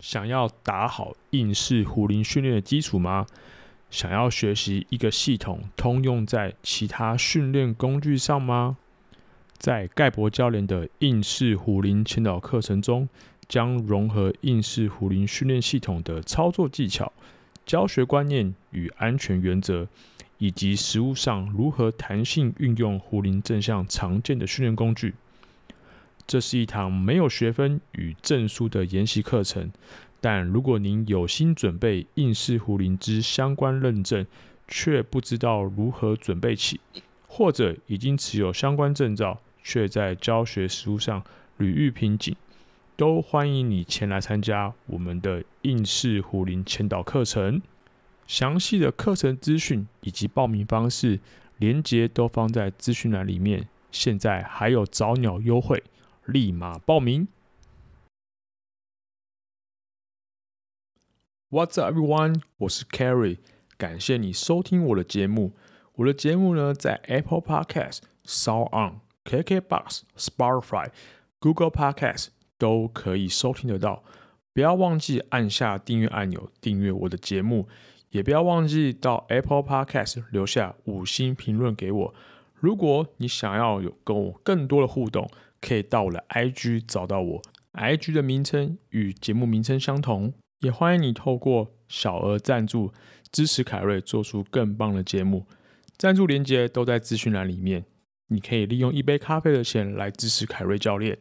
想要打好应试壶铃训练的基础吗？想要学习一个系统通用在其他训练工具上吗？在盖博教练的应试壶铃前导课程中，将融合应试壶铃训练系统的操作技巧、教学观念与安全原则，以及实务上如何弹性运用壶铃正向常见的训练工具。这是一堂没有学分与证书的研习课程，但如果您有心准备应试壶铃之相关认证，却不知道如何准备起，或者已经持有相关证照，却在教学实务上屡遇瓶颈，都欢迎你前来参加我们的应试壶铃前导课程。详细的课程资讯以及报名方式，连接都放在资讯栏里面。现在还有早鸟优惠。立马报名！What's up, everyone？我是 Carry，感谢你收听我的节目。我的节目呢，在 Apple Podcast、SoundOn、KKBox、Spotify、Google Podcast 都可以收听得到。不要忘记按下订阅按钮，订阅我的节目。也不要忘记到 Apple Podcast 留下五星评论给我。如果你想要有跟我更多的互动，可以到我的 IG 找到我，IG 的名称与节目名称相同。也欢迎你透过小额赞助支持凯瑞，做出更棒的节目。赞助连接都在资讯栏里面，你可以利用一杯咖啡的钱来支持凯瑞教练。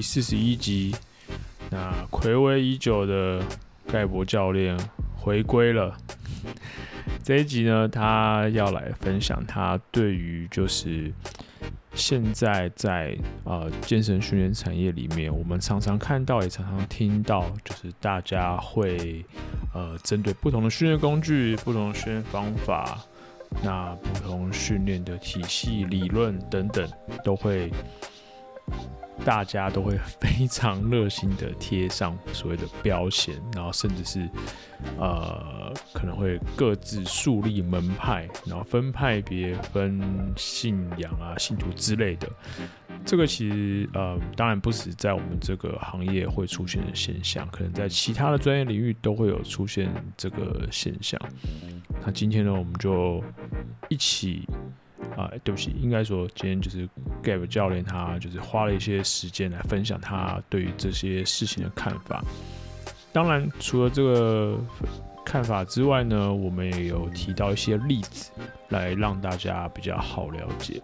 第四十一集，那暌违已久的盖博教练回归了。这一集呢，他要来分享他对于就是现在在呃健身训练产业里面，我们常常看到也常常听到，就是大家会呃针对不同的训练工具、不同的训练方法，那不同训练的体系、理论等等，都会。大家都会非常热心的贴上所谓的标签，然后甚至是呃可能会各自树立门派，然后分派别、分信仰啊、信徒之类的。这个其实呃当然不止在我们这个行业会出现的现象，可能在其他的专业领域都会有出现这个现象。那今天呢，我们就一起。啊，对不起，应该说今天就是 Gabe 教练，他就是花了一些时间来分享他对于这些事情的看法。当然，除了这个看法之外呢，我们也有提到一些例子来让大家比较好了解。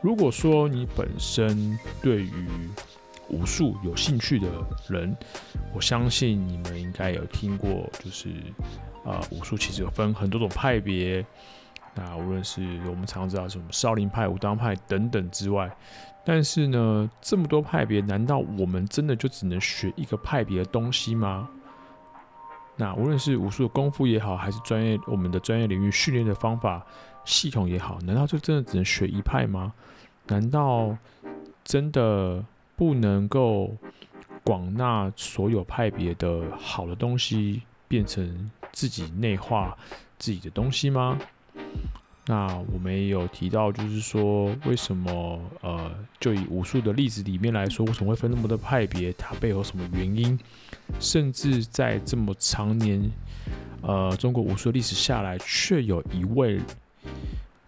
如果说你本身对于武术有兴趣的人，我相信你们应该有听过，就是啊，武术其实有分很多种派别。那无论是我们常知道什么少林派、武当派等等之外，但是呢，这么多派别，难道我们真的就只能学一个派别的东西吗？那无论是武术的功夫也好，还是专业我们的专业领域训练的方法系统也好，难道就真的只能学一派吗？难道真的不能够广纳所有派别的好的东西，变成自己内化自己的东西吗？那我们也有提到，就是说，为什么呃，就以武术的例子里面来说，为什么会分那么多派别？它背后什么原因？甚至在这么长年呃中国武术历史下来，却有一位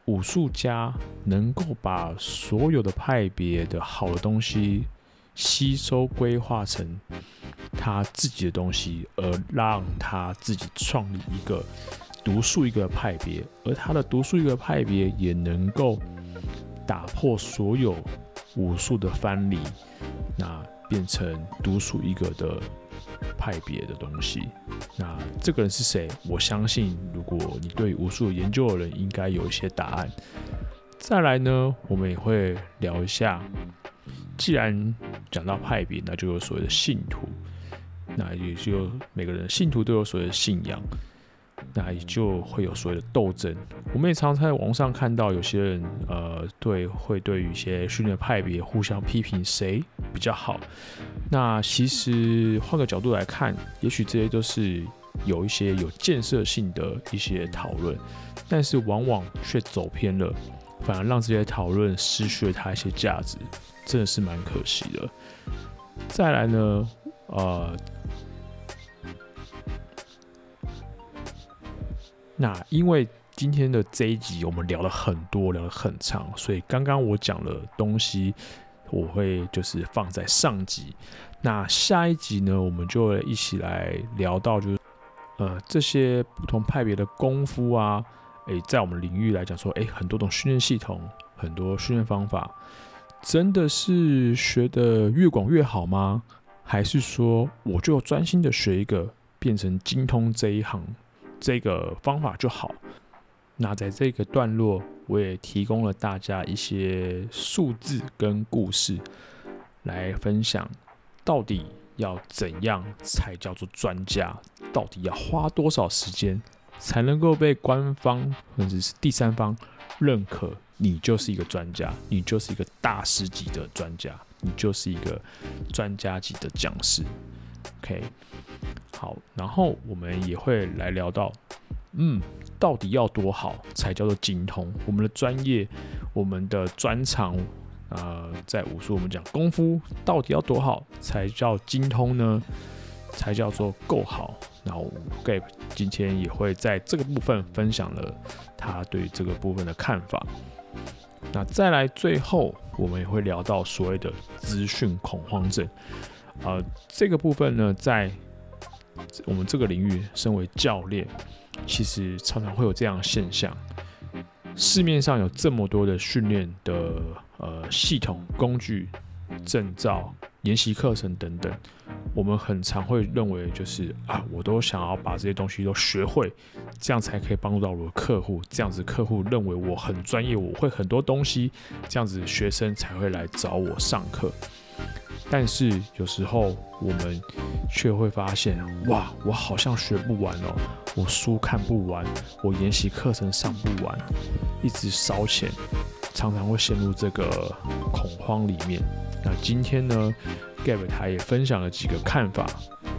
武术家能够把所有的派别的好的东西吸收规划成他自己的东西，而让他自己创立一个。独树一个派别，而他的独树一个派别也能够打破所有武术的藩篱，那变成独树一个的派别的东西。那这个人是谁？我相信，如果你对武术研究的人，应该有一些答案。再来呢，我们也会聊一下，既然讲到派别，那就有所谓的信徒，那也就每个人信徒都有所谓的信仰。那也就会有所谓的斗争。我们也常常在网上看到有些人，呃，对，会对于一些训练派别互相批评谁比较好。那其实换个角度来看，也许这些都是有一些有建设性的一些讨论，但是往往却走偏了，反而让这些讨论失去了它一些价值，真的是蛮可惜的。再来呢，呃。那因为今天的这一集我们聊了很多，聊了很长，所以刚刚我讲的东西我会就是放在上集。那下一集呢，我们就一起来聊到就是呃这些不同派别的功夫啊，诶、在我们领域来讲说，诶、很多种训练系统，很多训练方法，真的是学得越广越好吗？还是说我就专心的学一个，变成精通这一行？这个方法就好。那在这个段落，我也提供了大家一些数字跟故事来分享，到底要怎样才叫做专家？到底要花多少时间才能够被官方或者是第三方认可？你就是一个专家，你就是一个大师级的专家，你就是一个专家级的讲师。OK。好，然后我们也会来聊到，嗯，到底要多好才叫做精通？我们的专业，我们的专长，呃，在武术我们讲功夫，到底要多好才叫精通呢？才叫做够好？然后 gape 今天也会在这个部分分享了他对这个部分的看法。那再来最后，我们也会聊到所谓的资讯恐慌症，呃，这个部分呢，在我们这个领域，身为教练，其实常常会有这样的现象。市面上有这么多的训练的呃系统、工具、证照、研习课程等等，我们很常会认为就是啊，我都想要把这些东西都学会，这样才可以帮助到我的客户。这样子客户认为我很专业，我会很多东西，这样子学生才会来找我上课。但是有时候我们却会发现，哇，我好像学不完哦，我书看不完，我研习课程上不完，一直烧钱，常常会陷入这个恐慌里面。那今天呢，Gabe 他也分享了几个看法，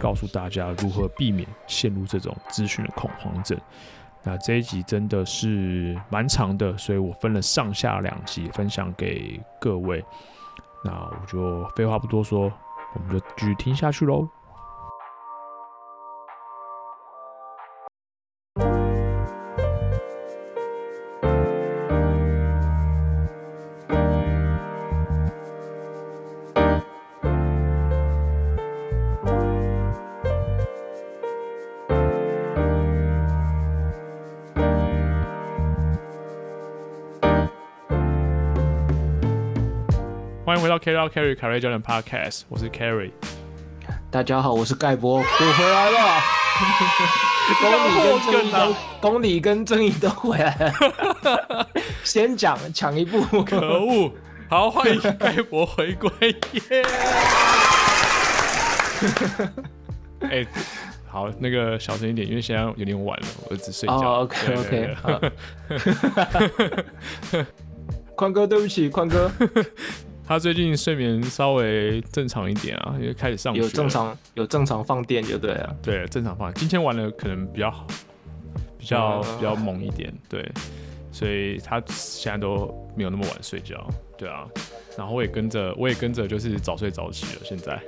告诉大家如何避免陷入这种资讯的恐慌症。那这一集真的是蛮长的，所以我分了上下两集分享给各位。那我就废话不多说，我们就继续听下去喽。回到 carry carry 教练 Podcast，我是 Carry。大家好，我是盖博，我回来了。公理跟正义都，公理跟正义都回来了。先讲抢一步，可恶！好，欢迎盖博回归。耶！哎，好，那个小声一点，因为现在有点晚了，我儿子睡觉。Oh, OK OK。宽哥，对不起，宽哥。他最近睡眠稍微正常一点啊，因为开始上学。有正常有正常放电就对了。对，正常放。今天玩的可能比较好，比较比较猛一点，对。所以他现在都没有那么晚睡觉，对啊。然后我也跟着，我也跟着，就是早睡早起了。现在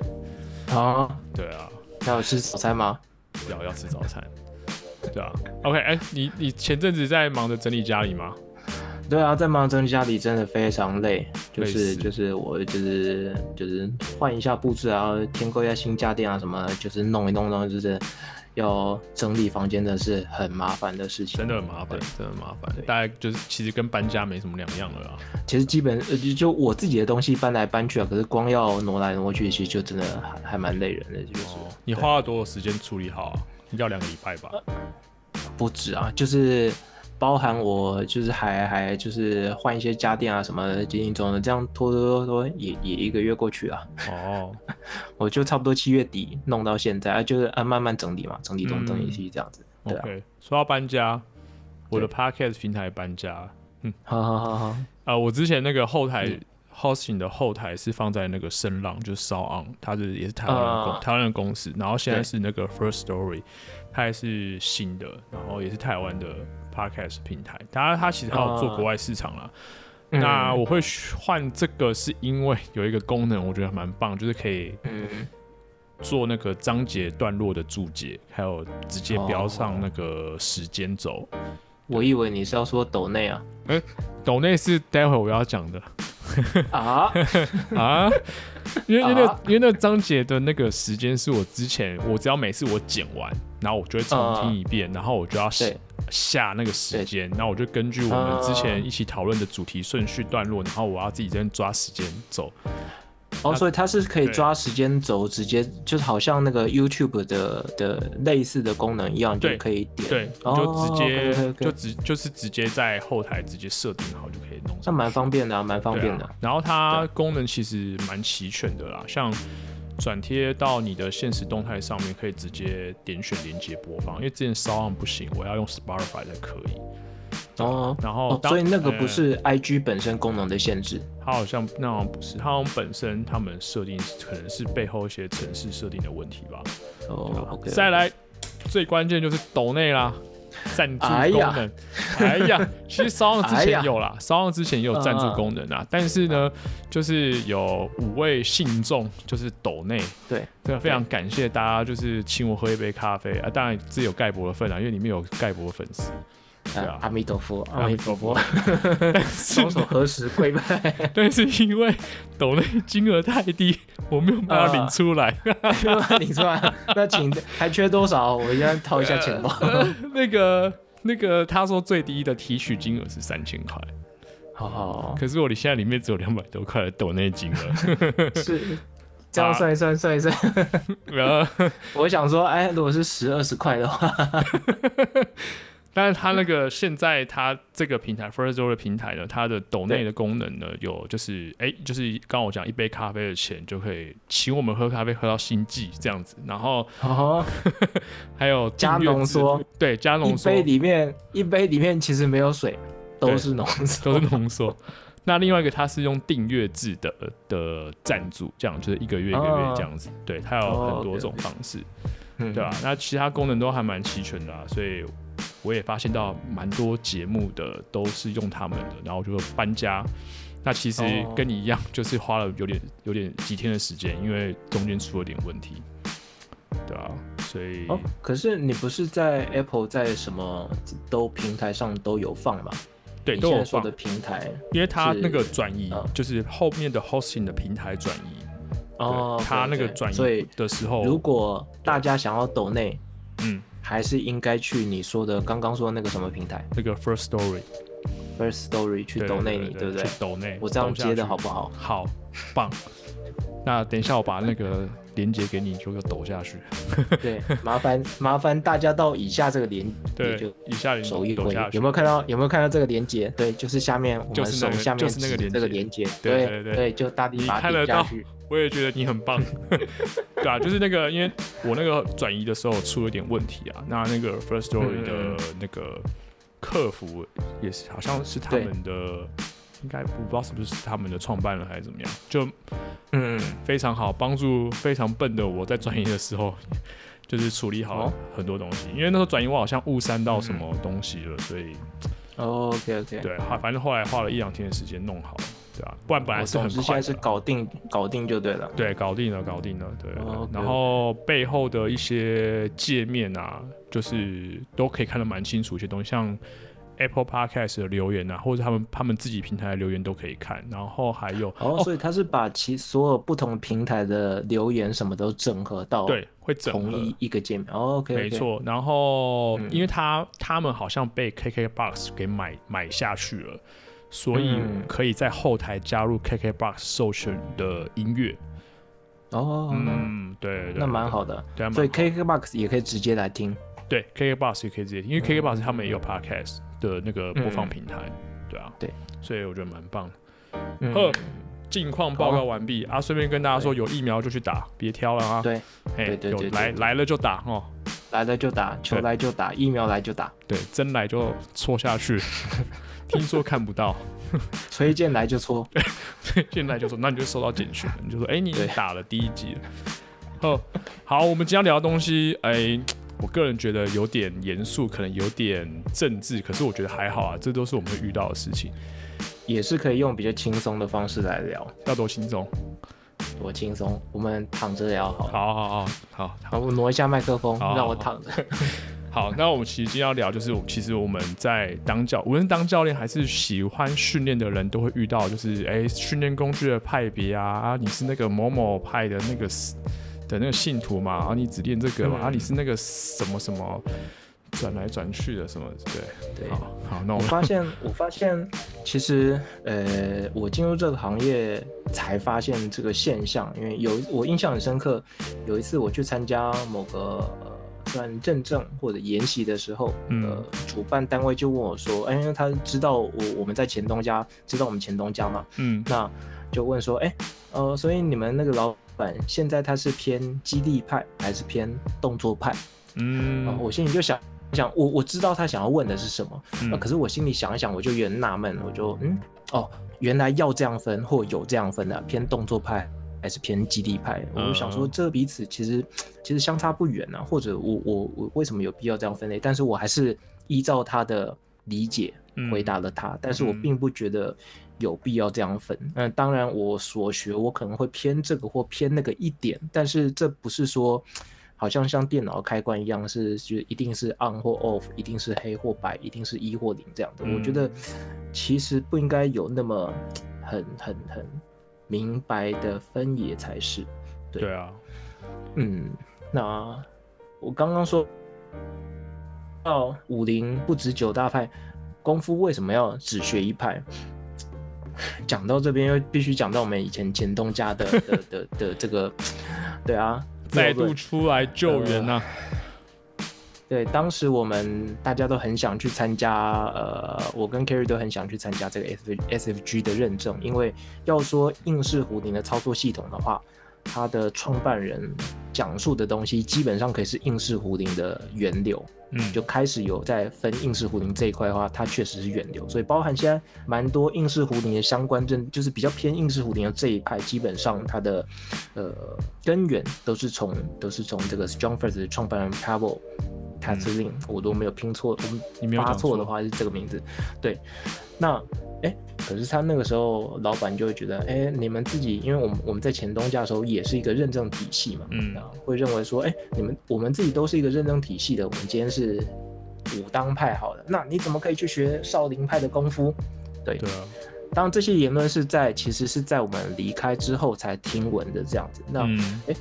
啊，对啊。要吃早餐吗？要要吃早餐，对啊。OK，哎、欸，你你前阵子在忙着整理家里吗？对啊，在忙整理家里真的非常累，就是就是我就是就是换一下布置啊，添购一下新家电啊什么，就是弄一弄弄，就是要整理房间的是很麻烦的事情，真的很麻烦，真的很麻烦。大概就是其实跟搬家没什么两样了啊。其实基本呃就就我自己的东西搬来搬去啊，可是光要挪来挪去，其实就真的还还蛮累人的。就是、哦、你花了多少时间处理好？啊要两个礼拜吧？不止啊，就是。包含我就是还还就是换一些家电啊什么的，零零总的这样拖拖拖拖也也一个月过去了。哦，我就差不多七月底弄到现在，啊就是啊慢慢整理嘛，整理中整理西这样子。OK，说到搬家，我的 Podcast 平台搬家。嗯，好好好好。啊，我之前那个后台 hosting 的后台是放在那个声浪，就是 SoundOn，它是也是台湾的公台湾的公司。然后现在是那个 First Story，它还是新的，然后也是台湾的 Podcast 平台。当然，它其实还有做国外市场啦。那我会换这个是因为有一个功能，我觉得蛮棒，就是可以做那个章节段落的注解，还有直接标上那个时间轴。我以为你是要说抖内啊？嗯，抖内是待会我要讲的。啊 啊！因为因为那个因为那个章节的那个时间是我之前我只要每次我剪完，然后我就会重听一遍，然后我就要下下那个时间，然后我就根据我们之前一起讨论的主题顺序段落，然后我要自己这边抓时间走。哦，所以它是可以抓时间轴，直接就是好像那个 YouTube 的的类似的功能一样，就可以点，对，就直接就直就是直接在后台直接设定好就可以弄。那蛮方便的啊，蛮方便的。然后它功能其实蛮齐全的啦，像转贴到你的现实动态上面，可以直接点选连接播放，因为之前 SoundOn 不行，我要用 Spotify 才可以。哦，然后、哦，所以那个不是 IG 本身功能的限制，它好像那好像不是，它好像本身他们设定可能是背后一些城市设定的问题吧。哦，OK。再来，最关键就是抖内啦，赞助功能。哎呀，其实 SoundOn 之前有啦，SoundOn 之前也有赞助功能啊，嗯、但是呢，就是有五位信众就是斗内，对，对，非常感谢大家，就是请我喝一杯咖啡。啊，当然只有盖博的份啊，因为里面有盖博的粉丝。啊、阿弥陀佛，阿弥陀佛，双手合十跪拜。但是因为抖内金额太低，我没有办法领出来。没有办法领出来，那请还缺多少？我应该掏一下钱包。呃、那个那个，他说最低的提取金额是三千块。好好。可是我现在里面只有两百多块的抖内金额。是这样算一算，算一算。我想说，哎，如果是十二十块的话。但是它那个现在它这个平台 Firstory 的平台呢，它的抖内的功能呢，有就是哎、欸，就是刚刚我讲一杯咖啡的钱就可以请我们喝咖啡喝到心悸这样子，然后 还有加浓缩，对，加浓缩，一杯里面一杯里面其实没有水，都是浓缩，都是浓缩。那另外一个它是用订阅制的的赞助，这样就是一个月一个月这样子，对，它有很多种方式，对吧？那其他功能都还蛮齐全的啊，所以。我也发现到蛮多节目的都是用他们的，然后就搬家。那其实跟你一样，就是花了有点有点几天的时间，因为中间出了点问题，对啊，所以哦，可是你不是在 Apple 在什么都平台上都有放吗？对，都有放。的平台，因为它那个转移就是后面的 hosting 的平台转移。哦，它那个转移的时候，如果大家想要抖内，嗯。还是应该去你说的刚刚说的那个什么平台？那个 First Story，First Story 去抖内你，对不对？抖内，我这样接的好不好？好棒。那等一下我把那个连接给你，就给抖下去。对，麻烦麻烦大家到以下这个连，对，就以下手一抖下去。有没有看到？有没有看到这个连接？对，就是下面我们手下面那个这个连接。对对对，就大地把它点下去。我也觉得你很棒，对啊，就是那个，因为我那个转移的时候出了点问题啊，那那个 First Story 的那个客服也是，好像是他们的，应该我不知道是不是他们的创办人还是怎么样，就嗯非常好，帮助非常笨的我在转移的时候，就是处理好很多东西，因为那时候转移我好像误删到什么东西了，所以 OK OK 对，反正后来花了一两天的时间弄好了。对啊，不然本来是很快，现在是搞定，搞定就对了。对，搞定了，搞定了，对。Oh, okay. 然后背后的一些界面啊，就是都可以看得蛮清楚，一些东西，像 Apple Podcast 的留言啊，或者他们他们自己平台的留言都可以看。然后还有，oh, 哦，所以他是把其所有不同平台的留言什么都整合到对，会整合同一一个界面。哦，OK，没错。然后，嗯、因为他他们好像被 KKBox 给买买下去了。所以可以在后台加入 KKBOX 授权的音乐哦，嗯，对对，那蛮好的。对所以 KKBOX 也可以直接来听。对，KKBOX 也可以直接听，因为 KKBOX 他们也有 Podcast 的那个播放平台，对啊，对，所以我觉得蛮棒的。呵，近况报告完毕啊，顺便跟大家说，有疫苗就去打，别挑了啊。对，哎，有来来了就打哦。来了就打，球来就打，疫苗来就打。对，针来就戳下去。听说看不到，崔健来就戳，崔健来就说，那你就收到简讯，你就说，哎、欸，你打了第一集了。哦，好，我们今天聊的东西，哎、欸，我个人觉得有点严肃，可能有点政治，可是我觉得还好啊，这都是我们会遇到的事情，也是可以用比较轻松的方式来聊。要多轻松？多轻松？我们躺着聊好。好好好好，好，我挪一下麦克风，让我躺着。好，那我们其实今天要聊，就是其实我们在当教，无论当教练还是喜欢训练的人，都会遇到，就是哎，训练工具的派别啊，啊，你是那个某某派的那个的那个信徒嘛，啊，你只练这个嘛，嗯、啊，你是那个什么什么转来转去的什么，对对。好，好，那我，我发现，我发现，其实呃，我进入这个行业才发现这个现象，因为有我印象很深刻，有一次我去参加某个。算认证或者研习的时候，嗯、呃，主办单位就问我说：“哎，因为他知道我我们在前东家，知道我们前东家嘛，嗯，那就问说：哎，呃，所以你们那个老板现在他是偏激励派还是偏动作派？嗯，呃、我心里就想想，我我知道他想要问的是什么，嗯呃、可是我心里想一想，我就有点纳闷，我就嗯，哦，原来要这样分或有这样分的，偏动作派。”还是偏基地派，我就想说，这彼此其实其实相差不远啊。或者我我我为什么有必要这样分类？但是我还是依照他的理解回答了他。但是我并不觉得有必要这样分。那当然，我所学我可能会偏这个或偏那个一点，但是这不是说好像像电脑开关一样，是就一定是 on 或 off，一定是黑或白，一定是一或零这样的。我觉得其实不应该有那么很很很。明白的分野才是，对，对啊，嗯，那我刚刚说到武林不止九大派，功夫为什么要只学一派？讲到这边又必须讲到我们以前前东家的的的的，的这个，对啊，再度出来救援呐、啊。对，当时我们大家都很想去参加，呃，我跟 Kerry 都很想去参加这个 SFG 的认证，因为要说硬式壶铃的操作系统的话，它的创办人讲述的东西基本上可以是硬式壶铃的源流，嗯，就开始有在分硬式壶铃这一块的话，它确实是源流，所以包含现在蛮多硬式壶铃的相关证，就是比较偏硬式壶铃的这一派，基本上它的呃根源都是从都是从这个 StrongFirst 的创办人 Pavel。卡兹林，我都没有拼错，我发错的话是这个名字。对，那哎、欸，可是他那个时候老板就会觉得，哎、欸，你们自己，因为我们我们在前东家的时候也是一个认证体系嘛，嗯，会认为说，哎、欸，你们我们自己都是一个认证体系的，我们今天是武当派好了，那你怎么可以去学少林派的功夫？对，对啊。当然这些言论是在其实是在我们离开之后才听闻的这样子。那哎、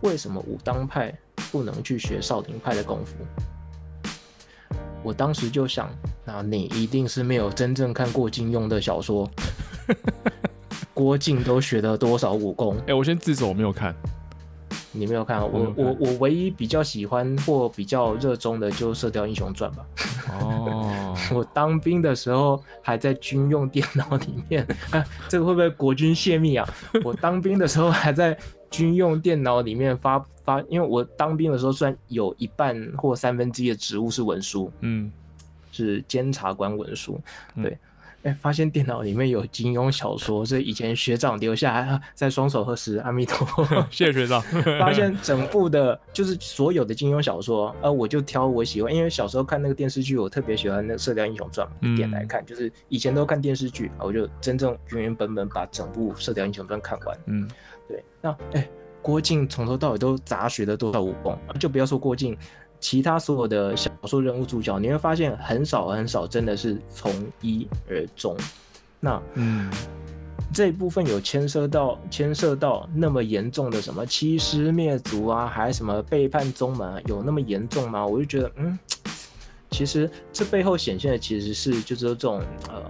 为什么武当派？不能去学少林派的功夫，我当时就想，那你一定是没有真正看过金庸的小说。郭靖都学了多少武功？哎、欸，我先自首，我没有看。你没有看？我我我，我唯一比较喜欢或比较热衷的，就《射雕英雄传》吧。哦，我当兵的时候还在军用电脑里面，啊，这个会不会国军泄密啊？我当兵的时候还在。军用电脑里面发发，因为我当兵的时候，虽然有一半或三分之一的职务是文书，嗯，是监察官文书，对，哎、发现电脑里面有金庸小说，是以前学长留下来，在双手合十，阿弥陀佛，谢谢学长。发现整部的，就是所有的金庸小说，呃，我就挑我喜欢，因为小时候看那个电视剧，我特别喜欢那《射雕英雄传》，一点来看，就是以前都看电视剧，我就真正原原本本把整部《射雕英雄传》看完，嗯。对，那哎、欸，郭靖从头到尾都杂学了多少武功？就不要说郭靖，其他所有的小说人物主角，你会发现很少很少，真的是从一而终。那嗯，这一部分有牵涉到牵涉到那么严重的什么欺师灭族啊，还什么背叛宗门啊，有那么严重吗？我就觉得，嗯，其实这背后显现的其实是就是这种呃。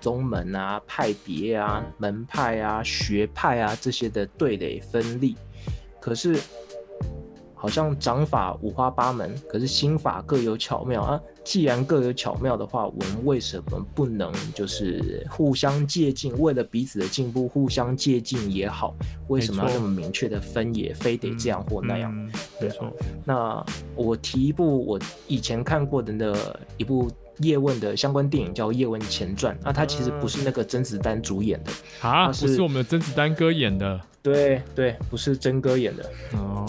宗门啊、派别啊、门派啊、学派啊这些的对垒分立，可是好像掌法五花八门，可是心法各有巧妙啊。既然各有巧妙的话，我们为什么不能就是互相借镜？为了彼此的进步，互相借镜也好。为什么要那么明确的分野？非得这样或那样？嗯嗯、对没错。那我提一部我以前看过的那一部叶问的相关电影，叫《叶问前传》。那它其实不是那个甄子丹主演的啊，是不是我们的甄子丹哥演的。对对，不是甄哥演的。哦，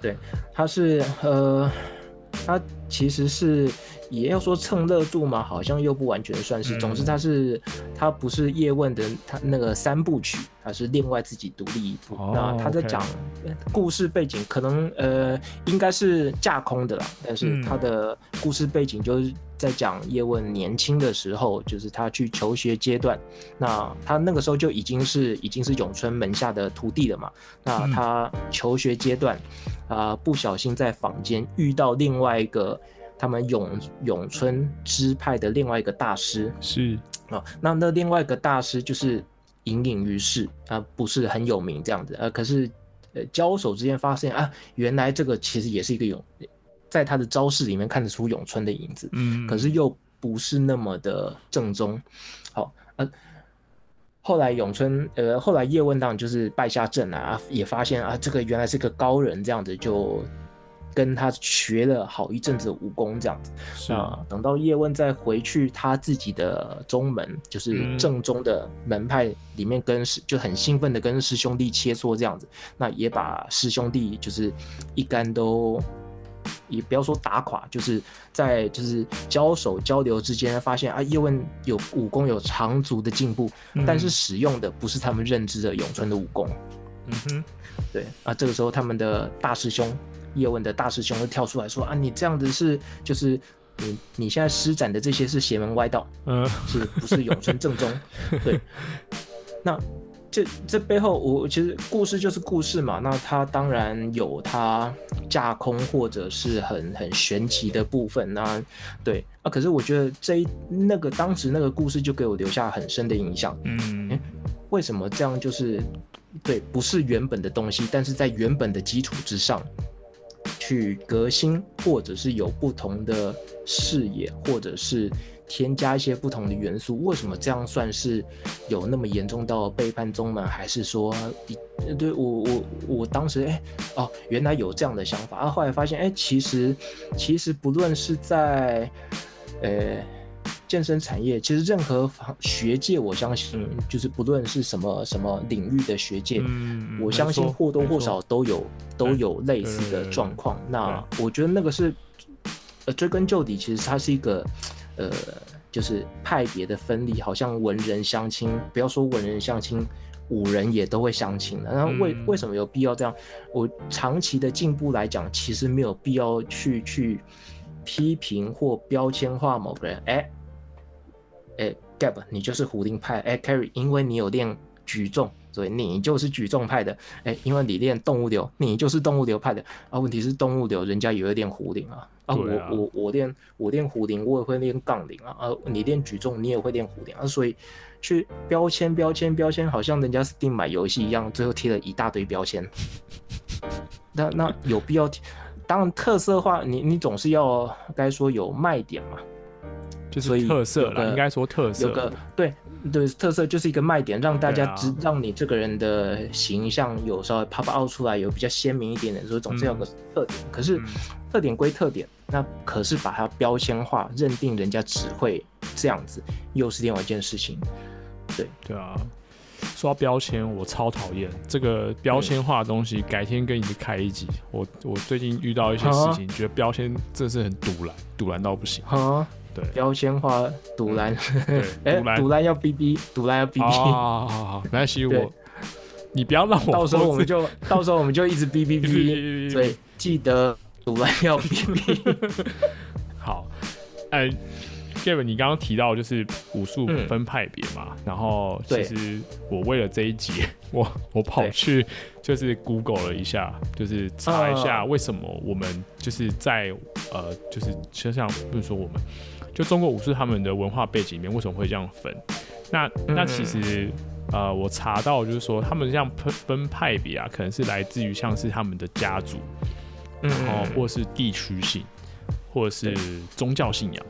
对，他是呃，他其实是。也要说蹭热度嘛，好像又不完全算是。总之，他是他不是叶问的他那个三部曲，他是另外自己独立一部。哦、那他在讲故事背景，可能呃应该是架空的啦，但是他的故事背景就是在讲叶问年轻的时候，就是他去求学阶段。那他那个时候就已经是已经是咏春门下的徒弟了嘛。那他求学阶段啊、呃，不小心在坊间遇到另外一个。他们永永春支派的另外一个大师是啊，那那另外一个大师就是隐隐于市啊，不是很有名这样子呃，可是呃交手之间发现啊，原来这个其实也是一个咏，在他的招式里面看得出咏春的影子，嗯，可是又不是那么的正宗。好，呃，后来咏春呃，后来叶问当就是败下阵来啊，也发现啊，这个原来是个高人，这样子就。跟他学了好一阵子武功，这样子。那等到叶问再回去他自己的宗门，就是正宗的门派里面，跟师就很兴奋的跟师兄弟切磋这样子。那也把师兄弟就是一干都，也不要说打垮，就是在就是交手交流之间发现啊，叶问有武功有长足的进步，但是使用的不是他们认知的咏春的武功。嗯哼，对啊，这个时候他们的大师兄。叶问的大师兄就跳出来说：“啊，你这样子是就是你你现在施展的这些是邪门歪道，嗯，是不是永春正宗？对，那这这背后我其实故事就是故事嘛，那他当然有他架空或者是很很玄奇的部分，那对啊，可是我觉得这一那个当时那个故事就给我留下很深的印象，嗯、欸，为什么这样就是对，不是原本的东西，但是在原本的基础之上。”去革新，或者是有不同的视野，或者是添加一些不同的元素。为什么这样算是有那么严重到背叛宗门？还是说，对我我我当时哎、哦，原来有这样的想法啊。后来发现哎、其实其实不论是在呃。欸健身产业其实任何学界，我相信就是不论是什么什么领域的学界，嗯、我相信或多或少都有都有类似的状况。那我觉得那个是呃追根究底，其实它是一个呃就是派别的分离，好像文人相亲，不要说文人相亲，武人也都会相亲的。那为为什么有必要这样？我长期的进步来讲，其实没有必要去去批评或标签化某个人。哎。哎，Gab，你就是虎林派。哎，Carry，因为你有练举重，所以你就是举重派的。哎，因为你练动物流，你就是动物流派的。啊，问题是动物流人家也会练壶铃啊。啊，啊我我我练我练壶铃，我也会练杠铃啊。啊，你练举重，你也会练壶铃啊。所以去标签标签标签，好像人家 Steam 买游戏一样，最后贴了一大堆标签。那那有必要？当然特色化，你你总是要该说有卖点嘛。就是特色了，应该说特色。有个对对，特色就是一个卖点，让大家知，啊、让你这个人的形象有稍微 pop out 出来，有比较鲜明一点点，所以总是有个特点。嗯、可是特点归特点，那可是把它标签化，认定人家只会这样子，又是另外一件事情。对对啊，说到标签，我超讨厌这个标签化的东西。改天跟你开一集，我我最近遇到一些事情，啊、觉得标签真是很堵然，堵然到不行。啊对。标签化赌烂，哎，赌烂要逼逼，赌烂要逼逼，好好好，没关系，我你不要让我，到时候我们就 到时候我们就一直逼逼逼，所以记得赌烂要逼逼。好，哎，Gavin，你刚刚提到就是武术分派别嘛，然后其实我为了这一集，我我跑去就是 Google 了一下，就是查一下为什么我们就是在呃，就是就像不是说我们。就中国武术他们的文化背景里面为什么会这样分？那那其实呃，我查到就是说他们这样分分派别啊，可能是来自于像是他们的家族，然后或是地区性，或者是宗教信仰。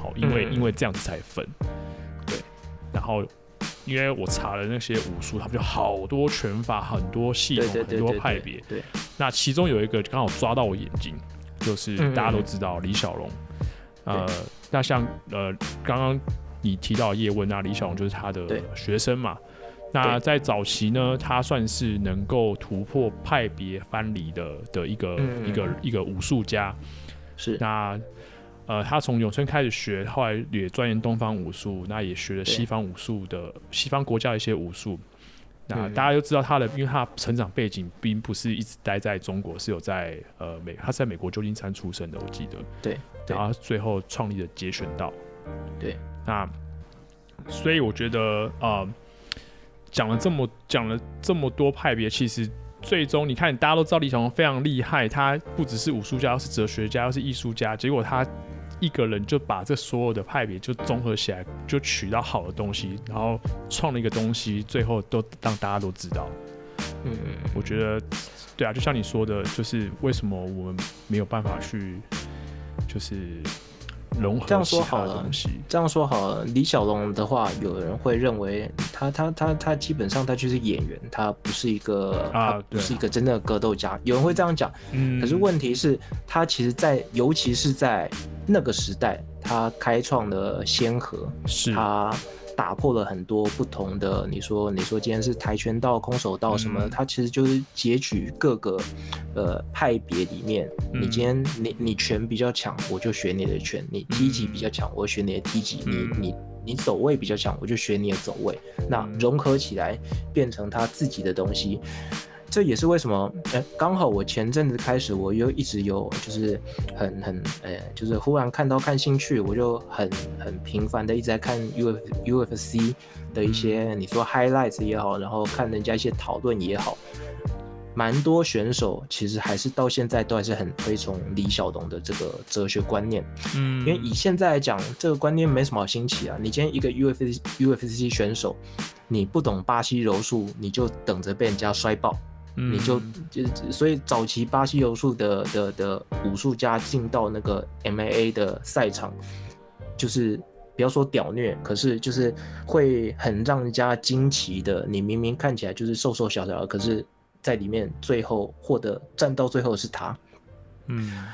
好，因为、嗯、因为这样子才分。对，然后因为我查了那些武术，他们就好多拳法，很多系统，很多派别。对，那其中有一个刚好抓到我眼睛，就是大家都知道李小龙。呃，那像呃刚刚你提到叶问，那李小龙就是他的学生嘛。那在早期呢，他算是能够突破派别藩篱的的一个、嗯、一个一个武术家。是。那呃，他从咏春开始学，后来也钻研东方武术，那也学了西方武术的西方国家的一些武术。那大家都知道他的，因为他成长背景并不是一直待在中国，是有在呃美，他是在美国旧金山出生的，我记得。对。然后最后创立了节选道。对。那所以我觉得啊。呃讲了这么讲了这么多派别，其实最终你看，大家都知道李小龙非常厉害，他不只是武术家，又是哲学家，又是艺术家。结果他一个人就把这所有的派别就综合起来，就取到好的东西，然后创了一个东西，最后都让大家都知道。嗯，我觉得对啊，就像你说的，就是为什么我们没有办法去，就是融合。这样说好了，这样说好了。李小龙的话，有人会认为他他他他基本上他就是演员，他不是一个啊，他不是一个真的格斗家。有人会这样讲，嗯。可是问题是，他其实，在尤其是在那个时代，他开创了先河，是他。打破了很多不同的，你说你说今天是跆拳道、空手道什么嗯，它、嗯、其实就是截取各个呃派别里面，嗯、你今天你你拳比较强，我就学你的拳；你踢击比较强，我就学你的踢击；嗯、你你你走位比较强，我就学你的走位。那融合起来变成他自己的东西。这也是为什么，哎，刚好我前阵子开始，我又一直有就是很很，哎，就是忽然看到看兴趣，我就很很频繁的一直在看 U F U F C 的一些，你说 highlights 也好，然后看人家一些讨论也好，蛮多选手其实还是到现在都还是很推崇李小龙的这个哲学观念，嗯，因为以现在来讲，这个观念没什么好新奇啊。你今天一个 U F C U F C 选手，你不懂巴西柔术，你就等着被人家摔爆。你就就所以早期巴西柔术的的的武术家进到那个 MMA 的赛场，就是不要说屌虐，可是就是会很让人家惊奇的。你明明看起来就是瘦瘦小小的，可是在里面最后获得战到最后的是他。嗯，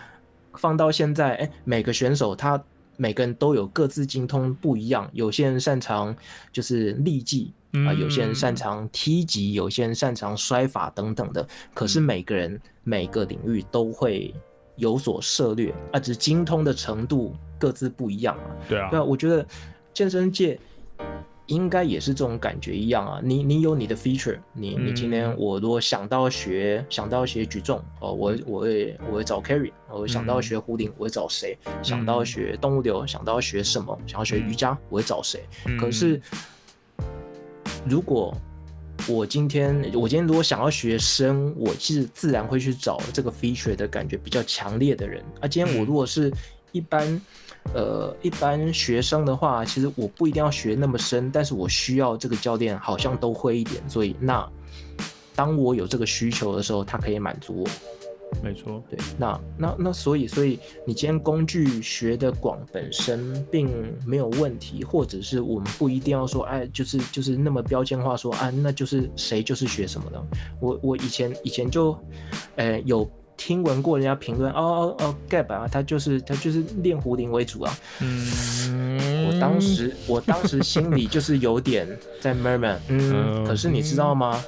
放到现在，哎，每个选手他每个人都有各自精通不一样，有些人擅长就是力技。啊，有些人擅长踢级，有些人擅长摔法等等的。可是每个人每个领域都会有所涉略，啊，只是精通的程度各自不一样啊。对啊，对啊，我觉得健身界应该也是这种感觉一样啊。你你有你的 feature，你你今天我如果想到学想到学举重哦，我我会我会找 carry，我想到学壶铃，我会找谁？想到学动物流，想到学什么？想要学瑜伽，我会找谁？可是。如果我今天我今天如果想要学生，我是自然会去找这个 feature 的感觉比较强烈的人。啊，今天我如果是一般，呃，一般学生的话，其实我不一定要学那么深，但是我需要这个教练好像都会一点，所以那当我有这个需求的时候，他可以满足我。没错，对，那那那所以所以你今天工具学的广本身并没有问题，或者是我们不一定要说，哎，就是就是那么标签化说，啊，那就是谁就是学什么的。我我以前以前就，哎，有听闻过人家评论，哦哦哦，Gab 啊，他就是他就是练胡林为主啊。嗯，我当时我当时心里就是有点在 murmur，嗯，可是你知道吗？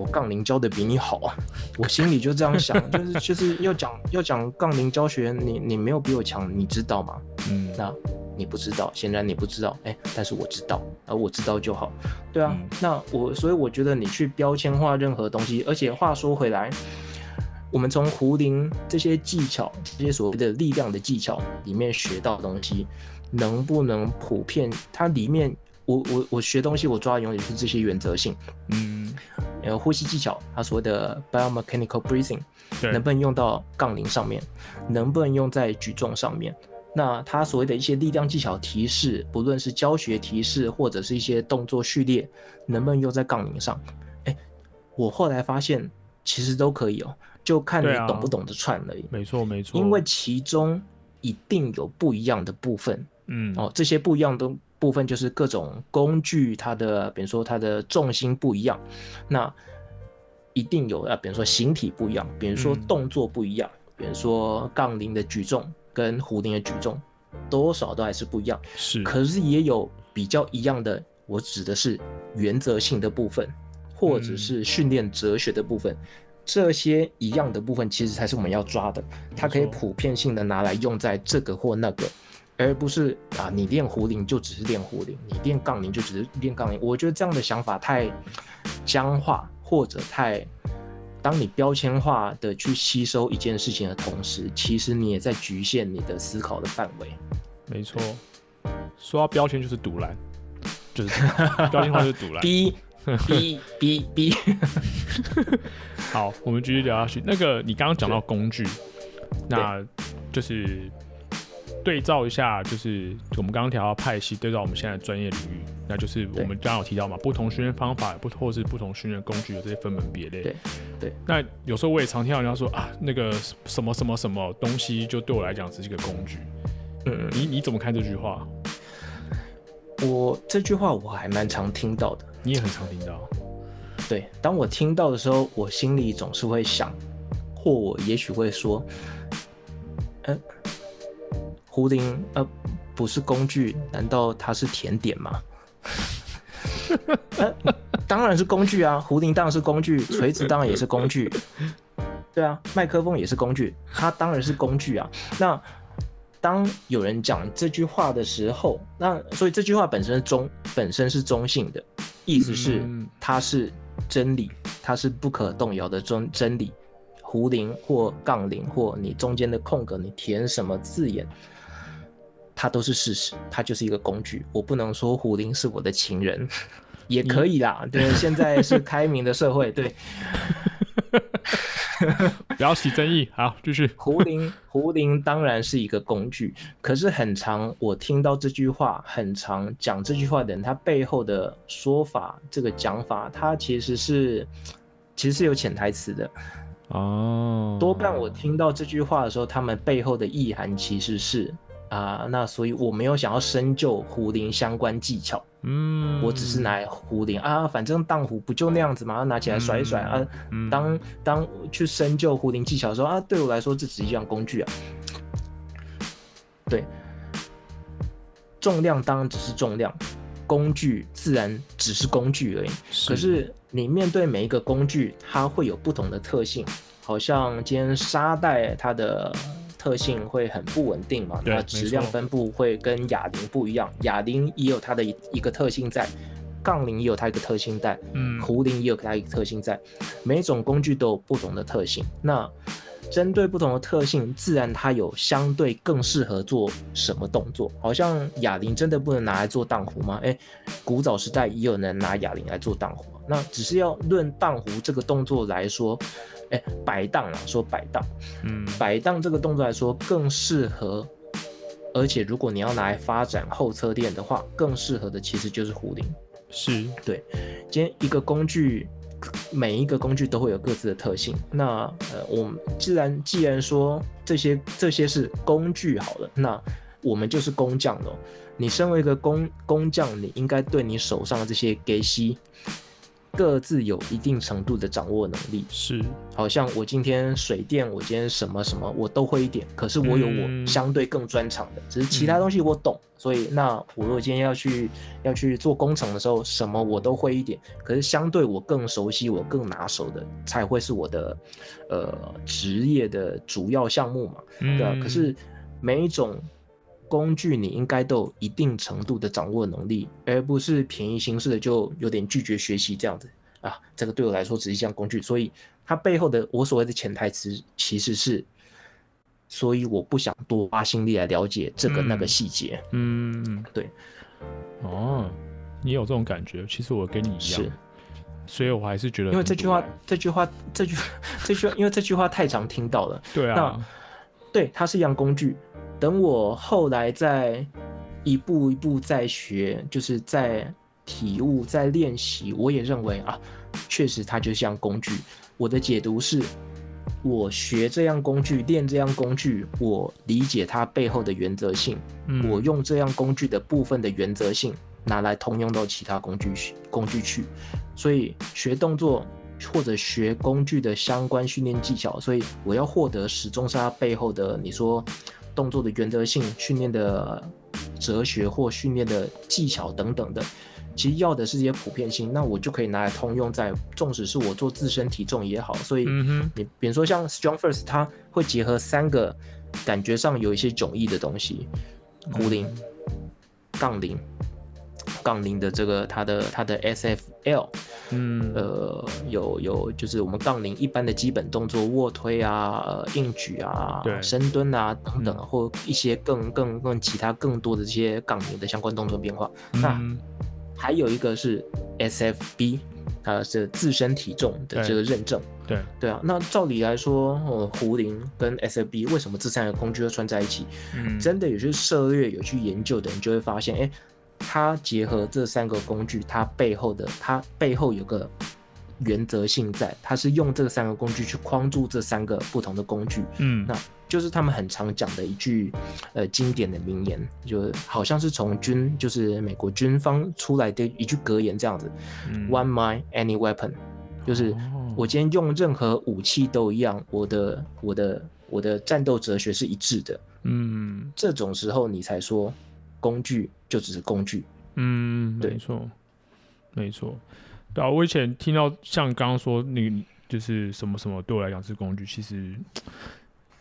我杠铃教的比你好啊，我心里就这样想，就是就是要讲要讲杠铃教学，你你没有比我强，你知道吗？嗯，那你不知道，显然你不知道，哎、欸，但是我知道，而我知道就好，对啊，嗯、那我所以我觉得你去标签化任何东西，而且话说回来，我们从壶铃这些技巧，这些所谓的力量的技巧里面学到的东西，能不能普遍？它里面。我我我学东西，我抓的永远是这些原则性，嗯，呃，呼吸技巧，他所谓的 biomechanical breathing，对能不能用到杠铃上面，能不能用在举重上面？那他所谓的一些力量技巧提示，不论是教学提示或者是一些动作序列，能不能用在杠铃上？哎，我后来发现其实都可以哦，就看你懂不懂得串而已。没错没错，因为其中一定有不一样的部分。嗯，哦，这些不一样的部分就是各种工具，它的比如说它的重心不一样，那一定有啊，比如说形体不一样，比如说动作不一样，嗯、比如说杠铃的举重跟壶铃的举重，多少都还是不一样。是，可是也有比较一样的，我指的是原则性的部分，或者是训练哲学的部分。嗯、这些一样的部分，其实才是我们要抓的，它可以普遍性的拿来用在这个或那个。而不是啊，你练壶铃就只是练壶铃，你练杠铃就只是练杠铃。我觉得这样的想法太僵化，或者太……当你标签化的去吸收一件事情的同时，其实你也在局限你的思考的范围。没错，说到标签就是堵拦，就是标签化就是赌烂。B B B B。好，我们继续聊下去。那个你刚刚讲到工具，那就是。对照一下，就是我们刚刚提到派系，对照我们现在的专业领域，那就是我们刚刚有提到嘛，不同训练方法，不或是不同训练工具有这些分门别类。对对。那有时候我也常听到人家说啊，那个什么什么什么东西，就对我来讲只是一个工具。嗯，你你怎么看这句话？我这句话我还蛮常听到的，你也很常听到。对，当我听到的时候，我心里总是会想，或我也许会说，嗯、呃。壶铃呃不是工具，难道它是甜点吗？呃，当然是工具啊，胡铃当然是工具，锤子当然也是工具，对啊，麦克风也是工具，它当然是工具啊。那当有人讲这句话的时候，那所以这句话本身中本身是中性的，意思是它是真理，它是不可动摇的真真理。胡铃或杠铃或你中间的空格，你填什么字眼？它都是事实，它就是一个工具。我不能说胡林是我的情人，也可以啦。对，现在是开明的社会，对。不要起争议，好，继续。胡林，胡林当然是一个工具，可是很常，我听到这句话，很常讲这句话的人，他背后的说法，这个讲法，他其实是其实是有潜台词的。哦，多半我听到这句话的时候，他们背后的意涵其实是。啊，那所以我没有想要深究壶铃相关技巧，嗯，我只是拿壶铃啊，反正荡壶不就那样子嘛，拿起来甩一甩啊。嗯、当当去深究壶铃技巧的时候啊，对我来说这只是一样工具啊。对，重量当然只是重量，工具自然只是工具而已。是。可是你面对每一个工具，它会有不同的特性，好像今天沙袋它的。特性会很不稳定嘛？那质量分布会跟哑铃不一样，哑铃也有它的一一个特性在，杠铃也有它一个特性在，嗯，壶铃也有它一个特性在，每种工具都有不同的特性。那针对不同的特性，自然它有相对更适合做什么动作。好像哑铃真的不能拿来做荡壶吗？诶，古早时代也有人拿哑铃来做荡壶。那只是要论荡壶这个动作来说。哎，摆荡啊，说摆荡，嗯，摆荡这个动作来说更适合，而且如果你要拿来发展后侧垫的话，更适合的其实就是壶铃。是，对，今天一个工具，每一个工具都会有各自的特性。那呃，我们既然既然说这些这些是工具好了，那我们就是工匠喽。你身为一个工工匠，你应该对你手上的这些给西。各自有一定程度的掌握能力，是，好像我今天水电，我今天什么什么我都会一点，可是我有我相对更专长的，嗯、只是其他东西我懂，嗯、所以那我如果今天要去要去做工程的时候，什么我都会一点，可是相对我更熟悉，我更拿手的才会是我的呃职业的主要项目嘛，嗯、对啊，可是每一种。工具你应该都有一定程度的掌握能力，而不是便宜行事的就有点拒绝学习这样子啊。这个对我来说只是一项工具，所以它背后的我所谓的潜台词其实是，所以我不想多花心力来了解这个那个细节。嗯，对。哦，你有这种感觉？其实我跟你一样，是，所以我还是觉得，因为这句话，这句话，这句，这句话，因为这句话太常听到了。对啊，对，它是一样工具。等我后来再一步一步再学，就是在体悟、在练习，我也认为啊，确实它就像工具。我的解读是，我学这样工具，练这样工具，我理解它背后的原则性，嗯，我用这样工具的部分的原则性拿来通用到其他工具工具去，所以学动作或者学工具的相关训练技巧，所以我要获得始终是它背后的你说动作的原则性、训练的哲学或训练的技巧等等的。其实要的是一些普遍性，那我就可以拿来通用在，纵使是我做自身体重也好。所以你比如说像 Strong First，它会结合三个感觉上有一些迥异的东西：壶铃、杠铃、杠铃的这个它的它的 SFL，嗯，呃，有有就是我们杠铃一般的基本动作，卧推啊、呃、硬举啊、深蹲啊等等，或一些更更更其他更多的这些杠铃的相关动作变化。那还有一个是 SFB，它是自身体重的这个认证。对。对啊，那照理来说，呃，壶铃跟 SFB 为什么这三个工具会串在一起？嗯，真的有些涉猎有去研究的人就会发现，哎，它结合这三个工具，它背后的它背后有个原则性在，它是用这三个工具去框住这三个不同的工具。嗯，那。就是他们很常讲的一句，呃，经典的名言，就好像是从军，就是美国军方出来的一句格言这样子。嗯、One mind, any weapon，就是我今天用任何武器都一样，我的我的我的战斗哲学是一致的。嗯，这种时候你才说工具就只是工具。嗯，没错，没错。对啊，我以前听到像刚刚说你就是什么什么对我来讲是工具，其实。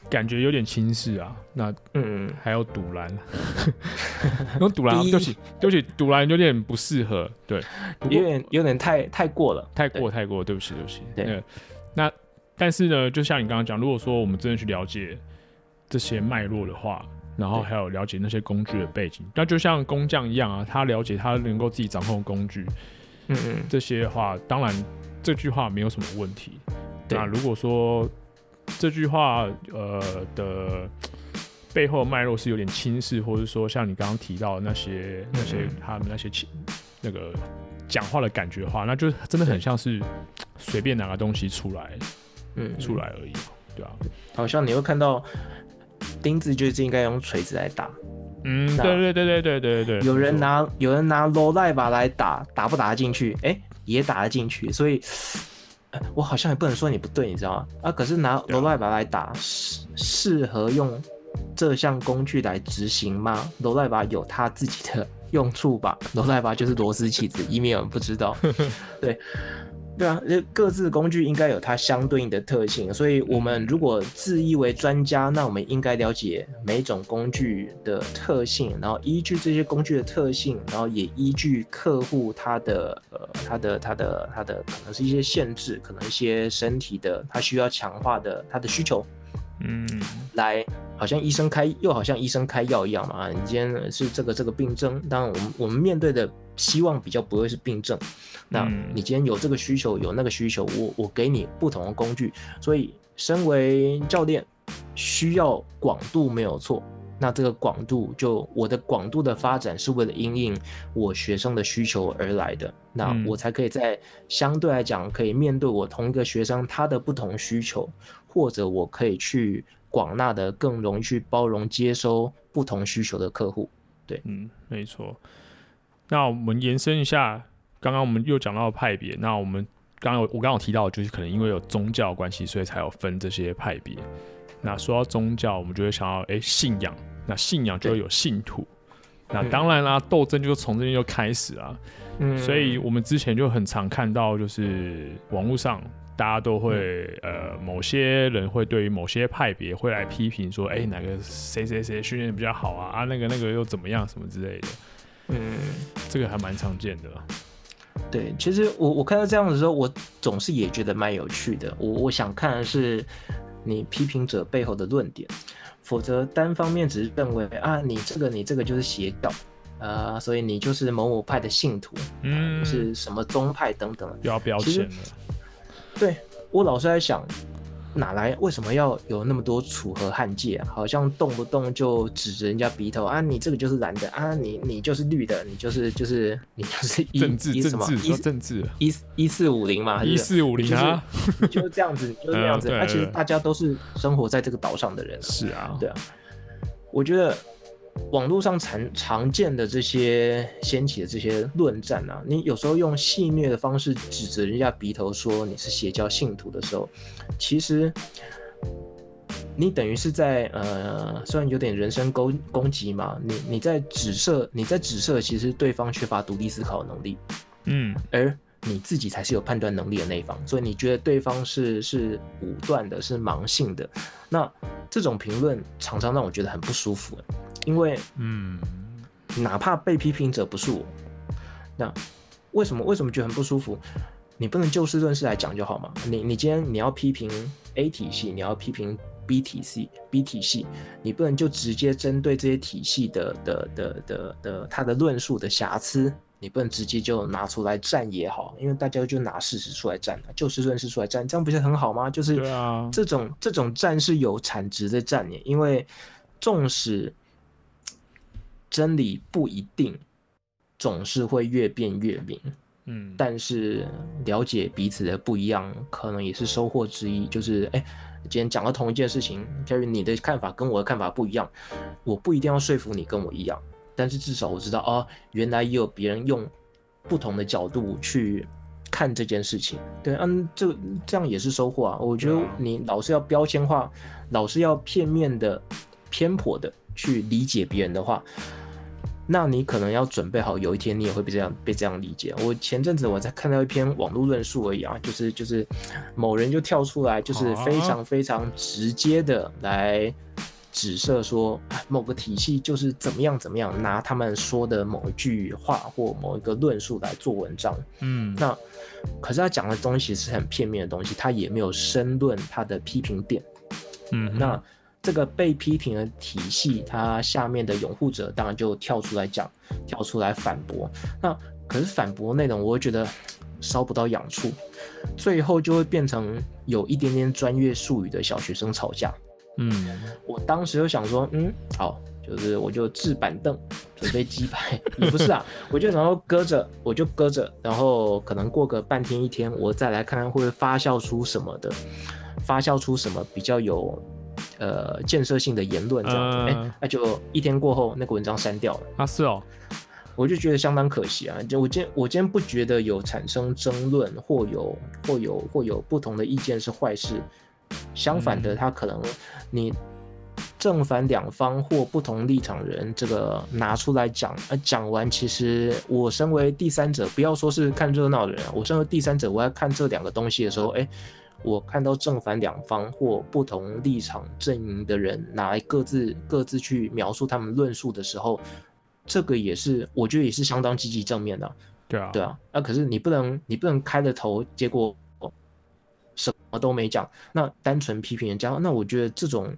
感觉有点轻视啊，那嗯，还有赌篮，用赌篮，对不起，对不起，赌篮有点不适合，对，有点有点太太过了，太过太过，对不起对不起，对，那但是呢，就像你刚刚讲，如果说我们真的去了解这些脉络的话，然后还有了解那些工具的背景，那就像工匠一样啊，他了解他能够自己掌控工具，嗯嗯，这些的话，当然这句话没有什么问题，那如果说。这句话，呃的背后脉络是有点轻视，或者说像你刚刚提到的那些、那些他们那些那个讲话的感觉的话，那就真的很像是随便拿个东西出来，嗯，出来而已，对啊。好像你会看到钉子就是应该用锤子来打，嗯，对对对对对对对。有人拿有人拿罗赖把来打，打不打得进去？哎，也打得进去，所以。我好像也不能说你不对，你知道吗？啊，可是拿罗赖把来打，适适合用这项工具来执行吗？罗赖把有它自己的用处吧？罗赖把就是螺丝起子，以免有人不知道。对。对啊，各自工具应该有它相对应的特性，所以我们如果自以为专家，那我们应该了解每种工具的特性，然后依据这些工具的特性，然后也依据客户他的呃他的他的他的可能是一些限制，可能一些身体的他需要强化的他的需求，嗯，来好像医生开又好像医生开药一样嘛，你今天是这个这个病症，当然我们我们面对的希望比较不会是病症。那你今天有这个需求，有那个需求，我我给你不同的工具，所以身为教练需要广度没有错。那这个广度就我的广度的发展是为了因应我学生的需求而来的，那我才可以在相对来讲可以面对我同一个学生他的不同需求，或者我可以去广纳的更容易去包容接收不同需求的客户。对，嗯，没错。那我们延伸一下。刚刚我们又讲到派别，那我们刚刚我刚刚有提到，就是可能因为有宗教关系，所以才有分这些派别。那说到宗教，我们就会想到，哎，信仰。那信仰就会有信徒。那当然啦，斗争就从这边就开始了。嗯。所以我们之前就很常看到，就是网络上大家都会，呃，某些人会对于某些派别会来批评说，哎，哪个谁谁谁训练比较好啊？啊，那个那个又怎么样什么之类的。嗯，这个还蛮常见的。对，其实我我看到这样的时候，我总是也觉得蛮有趣的。我我想看的是你批评者背后的论点，否则单方面只是认为啊，你这个你这个就是邪教，呃，所以你就是某某派的信徒，嗯，是什么宗派等等，要标签了。对，我老是在想，哪来？为什么要有那么多楚河汉界啊？好像动不动就指着人家鼻头啊！你这个就是蓝的啊！你你就是绿的，你就是就是你就是一政治一什么一说政治一一四五零嘛？一四五零啊，就是就是这样子，就是这样子。那、呃啊、其实大家都是生活在这个岛上的人、啊。是啊，对啊。我觉得网络上常常见的这些掀起的这些论战啊，你有时候用戏谑的方式指着人家鼻头说你是邪教信徒的时候，其实。你等于是在呃，虽然有点人身攻攻击嘛，你你在指涉，你在指涉，其实对方缺乏独立思考能力，嗯，而你自己才是有判断能力的那一方，所以你觉得对方是是武断的，是盲性的，那这种评论常常让我觉得很不舒服，因为嗯，哪怕被批评者不是我，那为什么为什么觉得很不舒服？你不能就事论事来讲就好吗？你你今天你要批评 A 体系，你要批评。B 体系，B 体系，你不能就直接针对这些体系的的的的的他的论述的瑕疵，你不能直接就拿出来战也好，因为大家就拿事实出来战，就事论事出来战，这样不是很好吗？就是这种、啊、这种战是有产值的战耶，因为纵使真理不一定总是会越辩越明，嗯，但是了解彼此的不一样，可能也是收获之一，就是哎。欸今天讲了同一件事情，假如你的看法跟我的看法不一样，我不一定要说服你跟我一样，但是至少我知道啊，原来也有别人用不同的角度去看这件事情。对，嗯，这这样也是收获啊。我觉得你老是要标签化，老是要片面的、偏颇的去理解别人的话。那你可能要准备好，有一天你也会被这样被这样理解。我前阵子我在看到一篇网络论述而已啊，就是就是某人就跳出来，就是非常非常直接的来指涉说某个体系就是怎么样怎么样，拿他们说的某一句话或某一个论述来做文章。嗯，那可是他讲的东西是很片面的东西，他也没有深论他的批评点。嗯，那。这个被批评的体系，它下面的拥护者当然就跳出来讲，跳出来反驳。那可是反驳内容，我会觉得烧不到痒处，最后就会变成有一点点专业术语的小学生吵架。嗯，我当时就想说，嗯，好，就是我就置板凳准备鸡排，也不是啊，我就然后搁着，我就搁着，然后可能过个半天一天，我再来看看会不会发酵出什么的，发酵出什么比较有。呃，建设性的言论这样子，哎、呃，那就一天过后，那个文章删掉了。啊，是哦，我就觉得相当可惜啊。就我今天我今天不觉得有产生争论或有或有或有不同的意见是坏事，相反的，他可能你正反两方或不同立场人这个拿出来讲，呃，讲完，其实我身为第三者，不要说是看热闹的人，我身为第三者，我在看这两个东西的时候，哎。我看到正反两方或不同立场阵营的人拿来各自各自去描述他们论述的时候，这个也是我觉得也是相当积极正面的。对啊，对啊。那可是你不能你不能开了头，结果什么都没讲，那单纯批评人家，那我觉得这种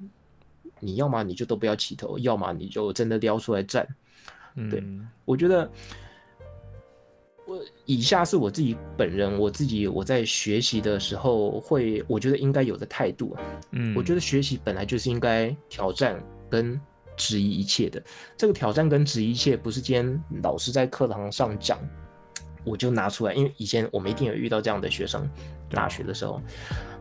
你要么你就都不要起头，要么你就真的撩出来战。对，嗯，我觉得我。以下是我自己本人，我自己我在学习的时候会，我觉得应该有的态度。嗯，我觉得学习本来就是应该挑战跟质疑一切的。这个挑战跟质疑一切，不是今天老师在课堂上讲。我就拿出来，因为以前我们一定有遇到这样的学生，大学的时候，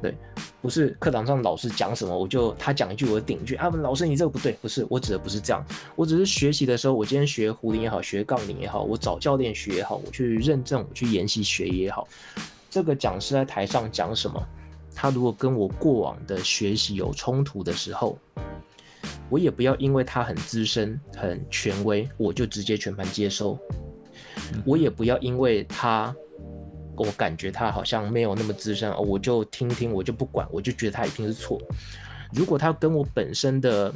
对，不是课堂上老师讲什么，我就他讲一句我顶一句啊，老师你这个不对，不是，我指的不是这样，我只是学习的时候，我今天学壶铃也好，学杠铃也好，我找教练学也好，我去认证，我去研习学也好，这个讲师在台上讲什么，他如果跟我过往的学习有冲突的时候，我也不要因为他很资深、很权威，我就直接全盘接收。我也不要因为他，我感觉他好像没有那么资深，我就听听，我就不管，我就觉得他一定是错。如果他跟我本身的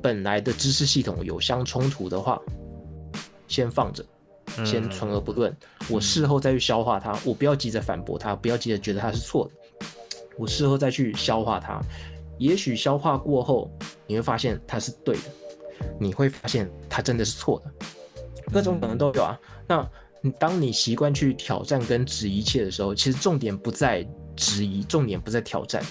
本来的知识系统有相冲突的话，先放着，先存而不论。我事后再去消化它，我不要急着反驳他，不要急着觉得他是错的。我事后再去消化它，也许消化过后，你会发现他是对的，你会发现他真的是错的。各种可能都有啊。那你当你习惯去挑战跟质疑一切的时候，其实重点不在质疑，重点不在挑战。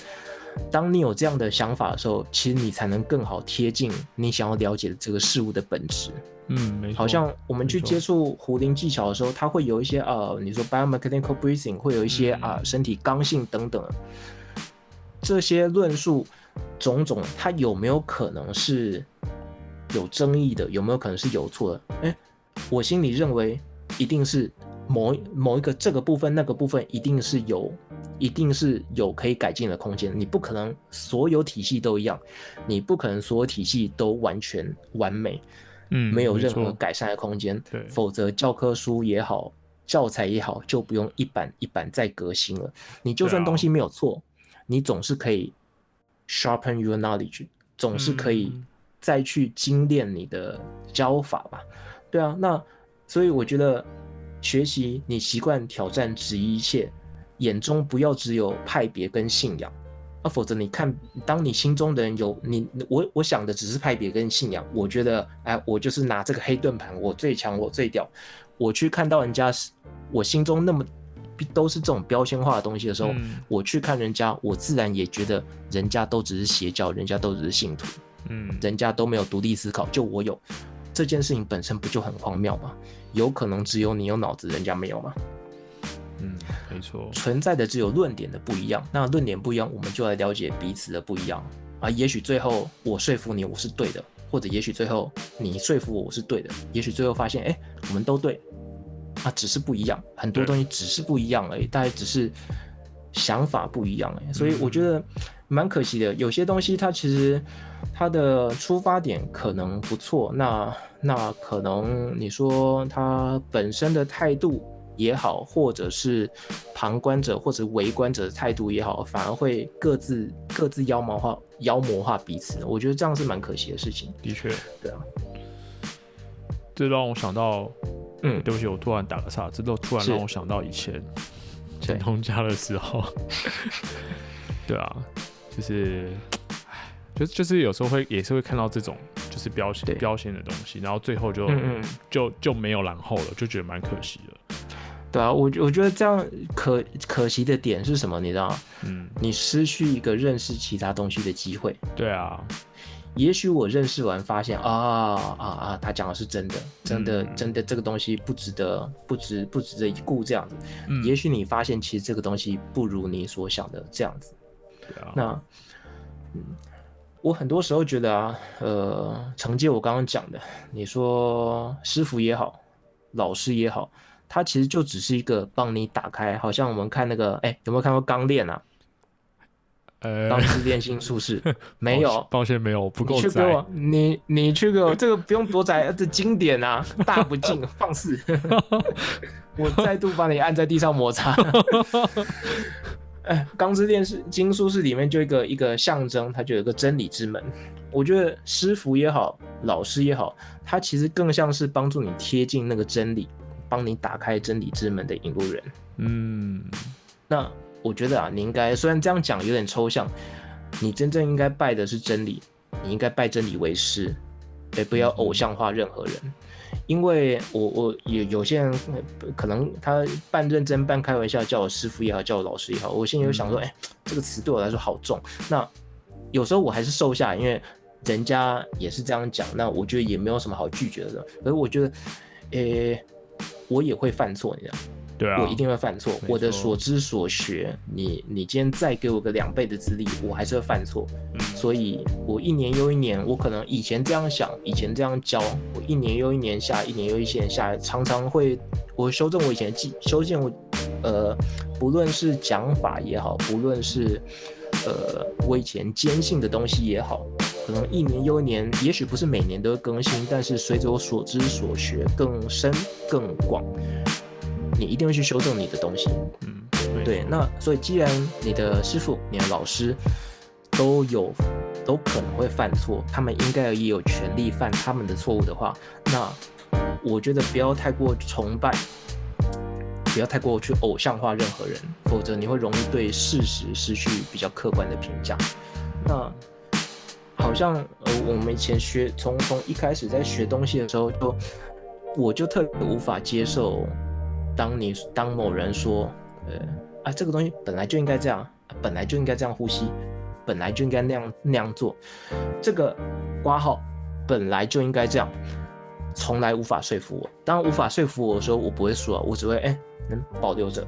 当你有这样的想法的时候，其实你才能更好贴近你想要了解的这个事物的本质。嗯，没错。好像我们去接触壶铃技巧的时候，它会有一些呃，你说 biomechanical breathing，会有一些啊、身体刚性等等这些论述种种，它有没有可能是有争议的？有没有可能是有错的？哎，我心里认为一定是。某某一个这个部分那个部分一定是有，一定是有可以改进的空间。你不可能所有体系都一样，你不可能所有体系都完全完美，嗯，没有任何改善的空间。对，否则教科书也好，教材也好，就不用一版一版再革新了。你就算东西没有错，你总是可以 sharpen your knowledge，总是可以再去精炼你的教法吧？对啊，那所以我觉得。学习，你习惯挑战质疑一切，眼中不要只有派别跟信仰，啊，否则你看，当你心中的人有你，我我想的只是派别跟信仰，我觉得，哎，我就是拿这个黑盾牌，我最强，我最屌，我去看到人家是，我心中那么都是这种标签化的东西的时候，嗯，我去看人家，我自然也觉得人家都只是邪教，人家都只是信徒，嗯，人家都没有独立思考，就我有。这件事情本身不就很荒谬吗？有可能只有你有脑子，人家没有吗？嗯，没错，存在的只有论点的不一样。那论点不一样，我们就来了解彼此的不一样啊。也许最后我说服你我是对的，或者也许最后你说服我我是对的，也许最后发现哎，我们都对啊，只是不一样，很多东西只是不一样而已，大家只是想法不一样哎。所以我觉得蛮可惜的，有些东西它其实。它的出发点可能不错，那那可能你说它本身的态度也好，或者是旁观者或者围观者的态度也好，反而会各自各自妖魔化妖魔化彼此。我觉得这样是蛮可惜的事情。的确，对啊，这让我想到，嗯，对不起，我突然打个岔，这都突然让我想到以前前东家的时候，对啊，就是。就就是有时候会也是会看到这种就是标签标签的东西，然后最后就嗯嗯就就没有然后了，就觉得蛮可惜的。对啊，我我觉得这样可可惜的点是什么？你知道吗？嗯，你失去一个认识其他东西的机会。对啊，也许我认识完发现啊啊啊，他讲的是真的，真的、嗯、真的这个东西不值得不值不值得一顾这样子。嗯、也许你发现其实这个东西不如你所想的这样子。对啊，那嗯。我很多时候觉得啊，呃，承接我刚刚讲的，你说师傅也好，老师也好，他其实就只是一个帮你打开，好像我们看那个，哎，有没有看过《钢炼》啊？呃，《钢之炼心术士 》没有，抱歉，没有，不够。你去给我，你你去给我，这个不用多宅，这经典啊，大不敬，放肆！我再度把你按在地上摩擦。哎，钢之炼是金术士里面就一个一个象征，它就有一个真理之门。我觉得师傅也好，老师也好，他其实更像是帮助你贴近那个真理，帮你打开真理之门的引路人。嗯，那我觉得啊，你应该虽然这样讲有点抽象，你真正应该拜的是真理，你应该拜真理为师，也不要偶像化任何人。因为我我有有些人可能他半认真半开玩笑叫我师傅也好，叫我老师也好，我心里就想说，哎、欸，这个词对我来说好重。那有时候我还是收下，因为人家也是这样讲，那我觉得也没有什么好拒绝的。可是我觉得，诶、欸，我也会犯错，你知道。对啊，我一定会犯错。我的所知所学，你你今天再给我个两倍的资历，我还是会犯错。嗯，所以我一年又一年，我可能以前这样想，以前这样教，我一年又一年下，一年又一年下，常常会我修正我以前的记，修正我，呃，不论是讲法也好，不论是呃我以前坚信的东西也好，可能一年又一年，也许不是每年都会更新，但是随着我所知所学更深更广。你一定会去修正你的东西，嗯，对。那所以，既然你的师傅、你的老师都有都可能会犯错，他们应该也有权利犯他们的错误的话，那我觉得不要太过崇拜，不要太过去偶像化任何人，否则你会容易对事实失去比较客观的评价。那好像呃，我们以前学从从一开始在学东西的时候，就我就特别无法接受。当你当某人说，呃啊，这个东西本来就应该这样，本来就应该这样呼吸，本来就应该那样那样做，这个挂号本来就应该这样，从来无法说服我。当无法说服我的时候，我不会说，我只会哎、能保留着，